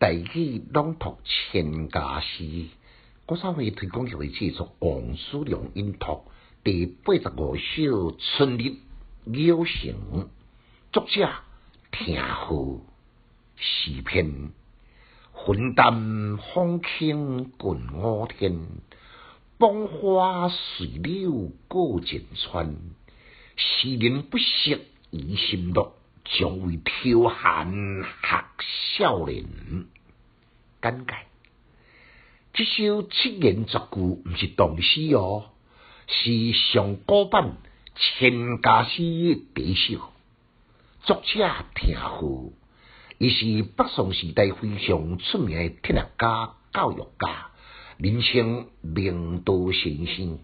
大语朗读千家诗，国三会推广协会制作王叔良音读第八十五首《春日鸟城》，作者听号诗篇，云淡风轻近我天，芳花随柳过尽川，诗人不识疑心乐。将为挑寒学少年。简介：这首七言绝句毋是唐诗哦，是上古版千家诗第一首。作者听好，伊是北宋时代非常出名的铁学家、教育家，人称明道先生。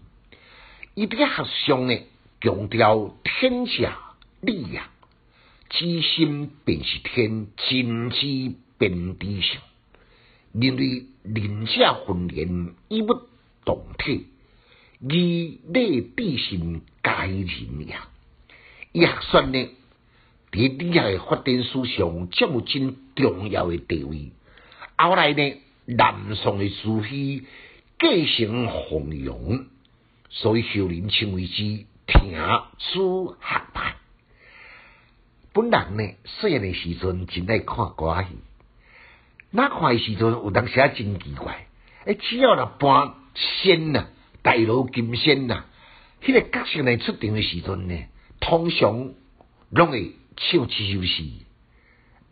伊伫学上呢，强调天下立业。知心便是天，真知便知性。认为仁者训练义不动体，以礼必信皆人也。伊学说呢，伫理学发展史上占有真重要的地位。后来呢，南宋的朱熹继承弘扬，所以后人称为之听书学。本人呢，细汉的时阵真爱看歌戏，那看的时阵有当时真奇怪，诶，只要若搬仙呐，大罗金仙呐，迄个角色来出场的时阵呢，通常拢会唱这首诗。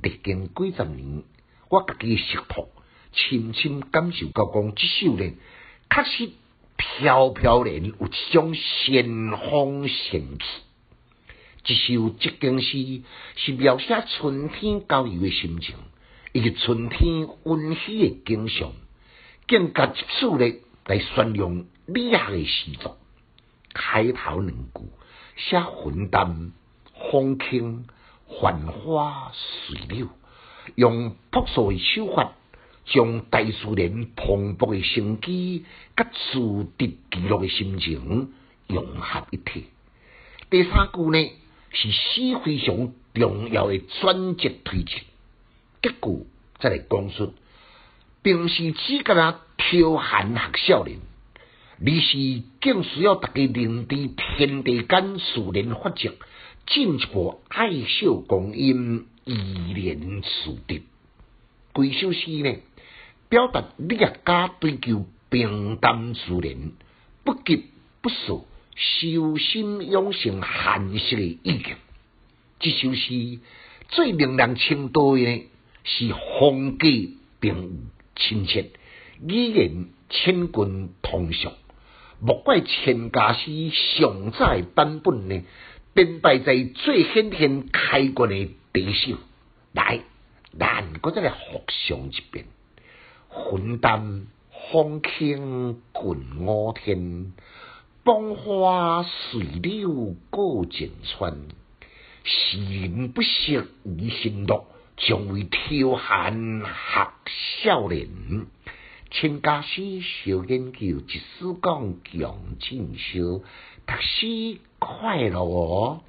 历经几十年，我家己识谱，深深感受到讲，这首呢，确实飘飘然有一种仙风仙气。一首即经诗是描写春天郊游的心情，以及春天温煦的景象，更加一次咧来宣扬厉害的诗作。开头两句写云淡风轻，繁花随柳，用朴素的手法，将大自然蓬勃的生机，甲自得记录的心情融合一体。第三句呢？是诗非常重要的转折推进，结果再来讲述。平时只干那挑寒学少年，而是更需要大家认知天地间自然法则，进一步爱惜光阴，以连自得。规首诗呢，表达历家追求平淡自然，不急不躁。修心养性、含蓄的意境，这首诗最令人称道的，是风格并亲切，语言千军通俗。莫怪千家诗上载版本呢，编排在最显现开国的第一首。来，咱搁再来复诵一遍：云淡风轻近我天。芳花水柳过锦川，诗人不识已心乐，将为挑寒学少年。请家师小研究，一丝讲强进修，读书快乐哦。